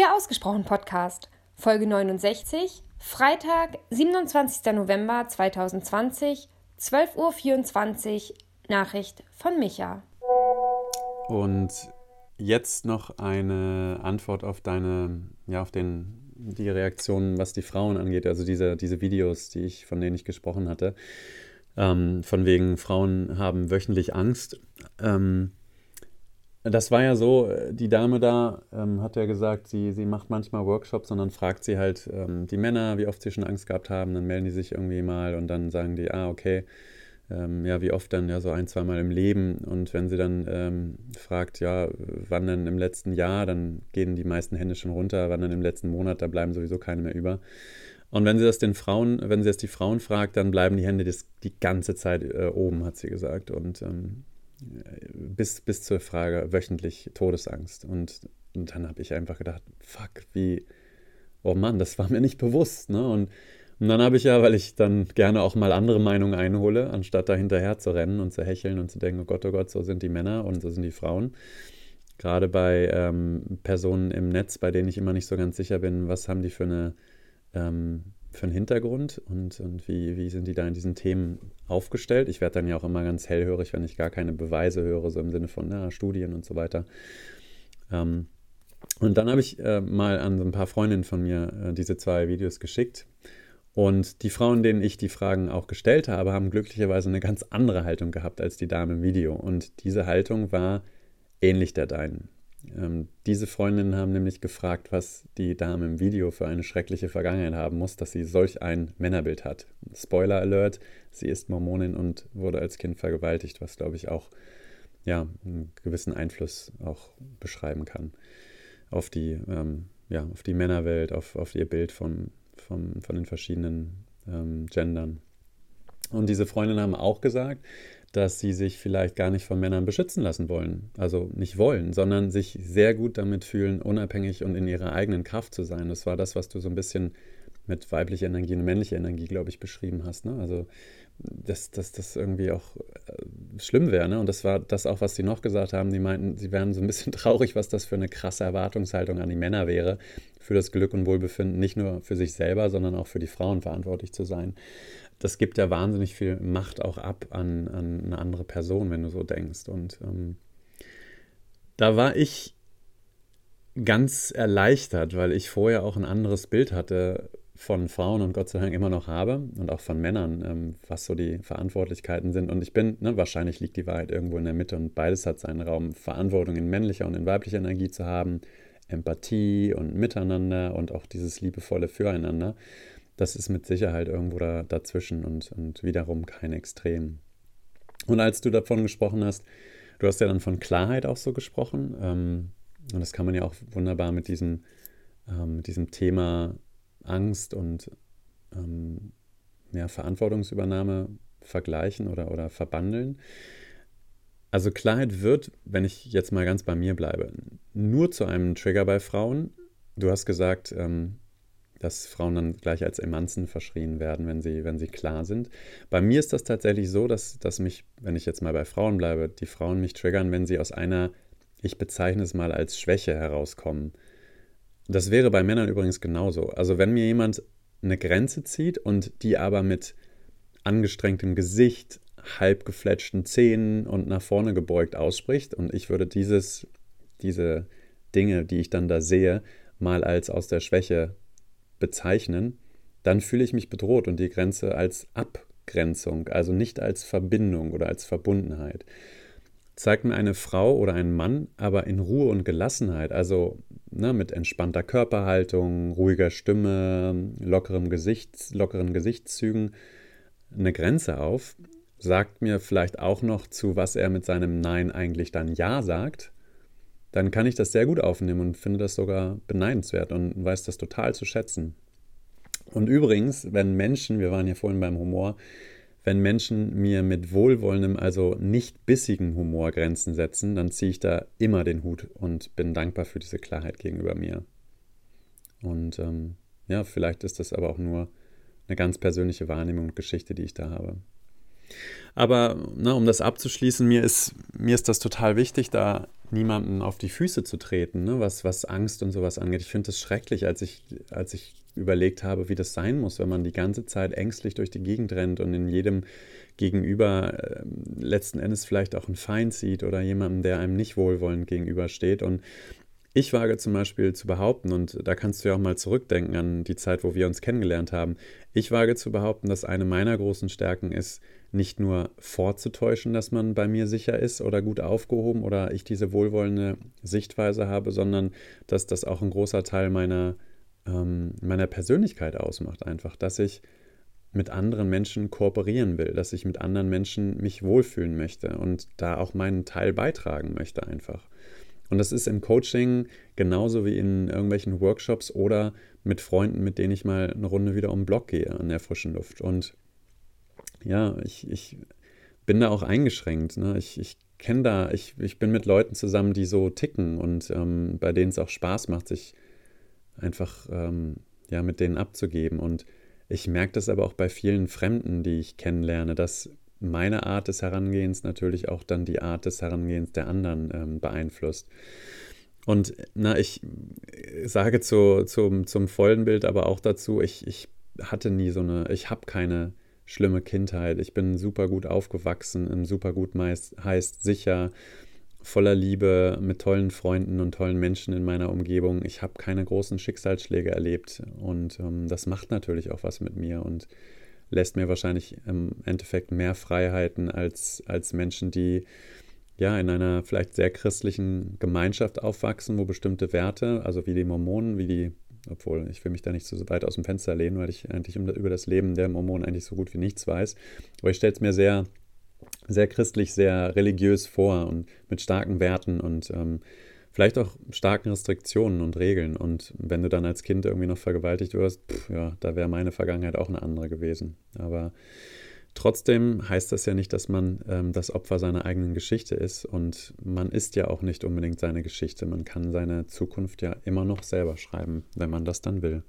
Der Ausgesprochen Podcast, Folge 69, Freitag, 27. November 2020, 12.24 Uhr, Nachricht von Micha. Und jetzt noch eine Antwort auf deine, ja, auf den, die Reaktionen, was die Frauen angeht, also diese, diese Videos, die ich, von denen ich gesprochen hatte. Ähm, von wegen, Frauen haben wöchentlich Angst. Ähm, das war ja so, die Dame da ähm, hat ja gesagt, sie, sie macht manchmal Workshops und dann fragt sie halt ähm, die Männer, wie oft sie schon Angst gehabt haben. Dann melden die sich irgendwie mal und dann sagen die, ah, okay, ähm, ja, wie oft dann, ja, so ein, zweimal im Leben. Und wenn sie dann ähm, fragt, ja, wann denn im letzten Jahr, dann gehen die meisten Hände schon runter, wann dann im letzten Monat, da bleiben sowieso keine mehr über. Und wenn sie das den Frauen, wenn sie das die Frauen fragt, dann bleiben die Hände das, die ganze Zeit äh, oben, hat sie gesagt. Und ähm, bis, bis zur Frage wöchentlich Todesangst. Und, und dann habe ich einfach gedacht, fuck, wie, oh Mann, das war mir nicht bewusst. Ne? Und, und dann habe ich ja, weil ich dann gerne auch mal andere Meinungen einhole, anstatt da hinterher zu rennen und zu hecheln und zu denken, oh Gott, oh Gott, so sind die Männer und so sind die Frauen. Gerade bei ähm, Personen im Netz, bei denen ich immer nicht so ganz sicher bin, was haben die für eine ähm, für einen Hintergrund und, und wie, wie sind die da in diesen Themen aufgestellt? Ich werde dann ja auch immer ganz hellhörig, wenn ich gar keine Beweise höre, so im Sinne von na, Studien und so weiter. Ähm, und dann habe ich äh, mal an so ein paar Freundinnen von mir äh, diese zwei Videos geschickt. Und die Frauen, denen ich die Fragen auch gestellt habe, haben glücklicherweise eine ganz andere Haltung gehabt als die Dame im Video. Und diese Haltung war ähnlich der deinen. Ähm, diese Freundinnen haben nämlich gefragt, was die Dame im Video für eine schreckliche Vergangenheit haben muss, dass sie solch ein Männerbild hat. Spoiler Alert, sie ist Mormonin und wurde als Kind vergewaltigt, was glaube ich auch ja, einen gewissen Einfluss auch beschreiben kann auf die, ähm, ja, auf die Männerwelt, auf, auf ihr Bild von, von, von den verschiedenen ähm, Gendern. Und diese Freundinnen haben auch gesagt, dass sie sich vielleicht gar nicht von Männern beschützen lassen wollen. Also nicht wollen, sondern sich sehr gut damit fühlen, unabhängig und in ihrer eigenen Kraft zu sein. Das war das, was du so ein bisschen mit weiblicher Energie und männlicher Energie, glaube ich, beschrieben hast. Ne? Also, dass, dass das irgendwie auch äh, schlimm wäre. Ne? Und das war das auch, was sie noch gesagt haben. Die meinten, sie wären so ein bisschen traurig, was das für eine krasse Erwartungshaltung an die Männer wäre, für das Glück und Wohlbefinden, nicht nur für sich selber, sondern auch für die Frauen verantwortlich zu sein das gibt ja wahnsinnig viel Macht auch ab an, an eine andere Person, wenn du so denkst. Und ähm, da war ich ganz erleichtert, weil ich vorher auch ein anderes Bild hatte von Frauen und Gott sei Dank immer noch habe und auch von Männern, ähm, was so die Verantwortlichkeiten sind. Und ich bin, ne, wahrscheinlich liegt die Wahrheit irgendwo in der Mitte und beides hat seinen Raum, Verantwortung in männlicher und in weiblicher Energie zu haben, Empathie und Miteinander und auch dieses liebevolle Füreinander das ist mit Sicherheit irgendwo da, dazwischen und, und wiederum kein Extrem. Und als du davon gesprochen hast, du hast ja dann von Klarheit auch so gesprochen. Ähm, und das kann man ja auch wunderbar mit diesem, ähm, mit diesem Thema Angst und ähm, ja, Verantwortungsübernahme vergleichen oder, oder verbandeln. Also Klarheit wird, wenn ich jetzt mal ganz bei mir bleibe, nur zu einem Trigger bei Frauen. Du hast gesagt, ähm, dass Frauen dann gleich als Emanzen verschrien werden, wenn sie, wenn sie klar sind. Bei mir ist das tatsächlich so, dass, dass mich, wenn ich jetzt mal bei Frauen bleibe, die Frauen mich triggern, wenn sie aus einer, ich bezeichne es mal als Schwäche herauskommen. Das wäre bei Männern übrigens genauso. Also wenn mir jemand eine Grenze zieht und die aber mit angestrengtem Gesicht, halb gefletschten Zähnen und nach vorne gebeugt ausspricht und ich würde dieses, diese Dinge, die ich dann da sehe, mal als aus der Schwäche bezeichnen, dann fühle ich mich bedroht und die Grenze als Abgrenzung, also nicht als Verbindung oder als Verbundenheit. Zeigt mir eine Frau oder ein Mann aber in Ruhe und Gelassenheit, also ne, mit entspannter Körperhaltung, ruhiger Stimme, lockerem Gesichts, lockeren Gesichtszügen eine Grenze auf, sagt mir vielleicht auch noch, zu was er mit seinem Nein eigentlich dann Ja sagt, dann kann ich das sehr gut aufnehmen und finde das sogar beneidenswert und weiß das total zu schätzen. Und übrigens, wenn Menschen, wir waren ja vorhin beim Humor, wenn Menschen mir mit wohlwollendem, also nicht bissigem Humor Grenzen setzen, dann ziehe ich da immer den Hut und bin dankbar für diese Klarheit gegenüber mir. Und ähm, ja, vielleicht ist das aber auch nur eine ganz persönliche Wahrnehmung und Geschichte, die ich da habe. Aber ne, um das abzuschließen, mir ist, mir ist das total wichtig, da niemanden auf die Füße zu treten, ne, was, was Angst und sowas angeht. Ich finde das schrecklich, als ich, als ich überlegt habe, wie das sein muss, wenn man die ganze Zeit ängstlich durch die Gegend rennt und in jedem Gegenüber äh, letzten Endes vielleicht auch einen Feind sieht oder jemanden, der einem nicht wohlwollend gegenübersteht. Und ich wage zum Beispiel zu behaupten, und da kannst du ja auch mal zurückdenken an die Zeit, wo wir uns kennengelernt haben, ich wage zu behaupten, dass eine meiner großen Stärken ist, nicht nur vorzutäuschen, dass man bei mir sicher ist oder gut aufgehoben oder ich diese wohlwollende Sichtweise habe, sondern dass das auch ein großer Teil meiner, ähm, meiner Persönlichkeit ausmacht, einfach, dass ich mit anderen Menschen kooperieren will, dass ich mit anderen Menschen mich wohlfühlen möchte und da auch meinen Teil beitragen möchte einfach. Und das ist im Coaching genauso wie in irgendwelchen Workshops oder mit Freunden, mit denen ich mal eine Runde wieder um den Block gehe an der frischen Luft. Und ja, ich, ich bin da auch eingeschränkt. Ne? Ich, ich kenne da, ich, ich bin mit Leuten zusammen, die so ticken und ähm, bei denen es auch Spaß macht, sich einfach ähm, ja, mit denen abzugeben. Und ich merke das aber auch bei vielen Fremden, die ich kennenlerne, dass meine Art des Herangehens natürlich auch dann die Art des Herangehens der anderen ähm, beeinflusst. Und na, ich sage zu, zum, zum vollen Bild aber auch dazu, ich, ich hatte nie so eine, ich habe keine schlimme Kindheit. Ich bin super gut aufgewachsen, super gut meist, heißt sicher, voller Liebe, mit tollen Freunden und tollen Menschen in meiner Umgebung. Ich habe keine großen Schicksalsschläge erlebt und ähm, das macht natürlich auch was mit mir und lässt mir wahrscheinlich im Endeffekt mehr Freiheiten als, als Menschen, die ja in einer vielleicht sehr christlichen Gemeinschaft aufwachsen, wo bestimmte Werte, also wie die Mormonen, wie die, obwohl ich will mich da nicht so weit aus dem Fenster lehnen, weil ich eigentlich über das Leben der Mormonen eigentlich so gut wie nichts weiß, aber ich stelle es mir sehr sehr christlich, sehr religiös vor und mit starken Werten und ähm, vielleicht auch starken Restriktionen und Regeln. Und wenn du dann als Kind irgendwie noch vergewaltigt wirst, pff, ja, da wäre meine Vergangenheit auch eine andere gewesen. Aber trotzdem heißt das ja nicht, dass man ähm, das Opfer seiner eigenen Geschichte ist. Und man ist ja auch nicht unbedingt seine Geschichte. Man kann seine Zukunft ja immer noch selber schreiben, wenn man das dann will.